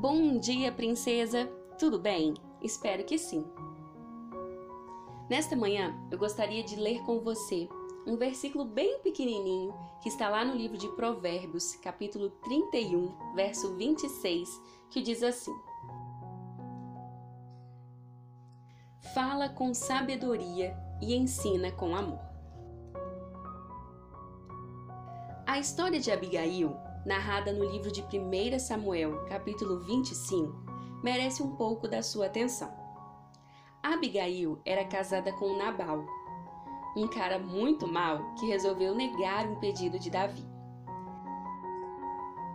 Bom dia, princesa! Tudo bem? Espero que sim. Nesta manhã, eu gostaria de ler com você um versículo bem pequenininho que está lá no livro de Provérbios, capítulo 31, verso 26, que diz assim: Fala com sabedoria e ensina com amor. A história de Abigail, narrada no livro de 1 Samuel, capítulo 25, merece um pouco da sua atenção. Abigail era casada com Nabal, um cara muito mau que resolveu negar um pedido de Davi.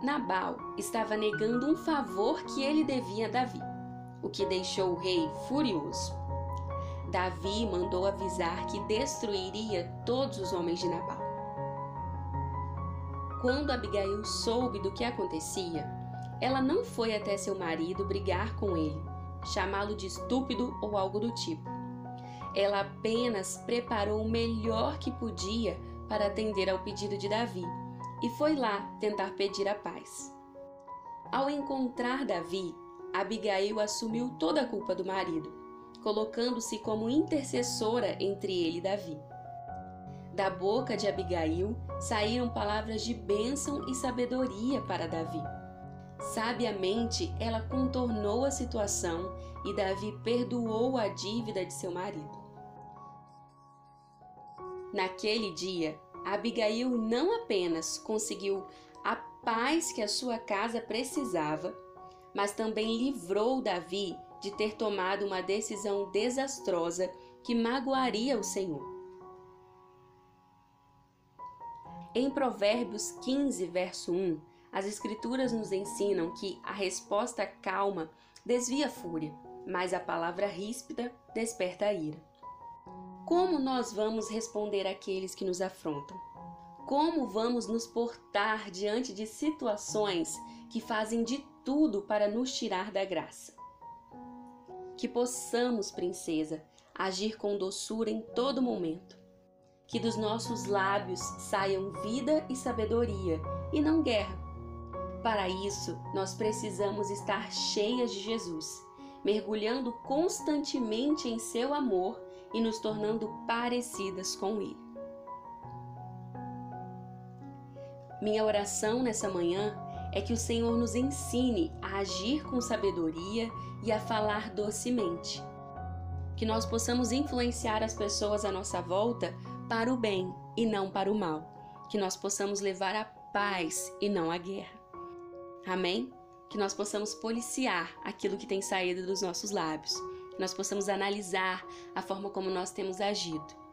Nabal estava negando um favor que ele devia a Davi, o que deixou o rei furioso. Davi mandou avisar que destruiria todos os homens de Nabal. Quando Abigail soube do que acontecia, ela não foi até seu marido brigar com ele, chamá-lo de estúpido ou algo do tipo. Ela apenas preparou o melhor que podia para atender ao pedido de Davi e foi lá tentar pedir a paz. Ao encontrar Davi, Abigail assumiu toda a culpa do marido, colocando-se como intercessora entre ele e Davi. Da boca de Abigail saíram palavras de bênção e sabedoria para Davi. Sabiamente, ela contornou a situação e Davi perdoou a dívida de seu marido. Naquele dia, Abigail não apenas conseguiu a paz que a sua casa precisava, mas também livrou Davi de ter tomado uma decisão desastrosa que magoaria o Senhor. Em Provérbios 15, verso 1, as Escrituras nos ensinam que a resposta calma desvia a fúria, mas a palavra ríspida desperta a ira. Como nós vamos responder àqueles que nos afrontam? Como vamos nos portar diante de situações que fazem de tudo para nos tirar da graça? Que possamos, princesa, agir com doçura em todo momento que dos nossos lábios saiam vida e sabedoria, e não guerra. Para isso, nós precisamos estar cheias de Jesus, mergulhando constantemente em seu amor e nos tornando parecidas com Ele. Minha oração nessa manhã é que o Senhor nos ensine a agir com sabedoria e a falar docemente. Que nós possamos influenciar as pessoas à nossa volta para o bem e não para o mal, que nós possamos levar a paz e não a guerra. Amém? Que nós possamos policiar aquilo que tem saído dos nossos lábios, que nós possamos analisar a forma como nós temos agido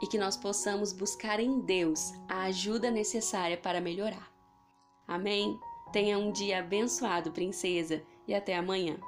e que nós possamos buscar em Deus a ajuda necessária para melhorar. Amém? Tenha um dia abençoado, princesa, e até amanhã.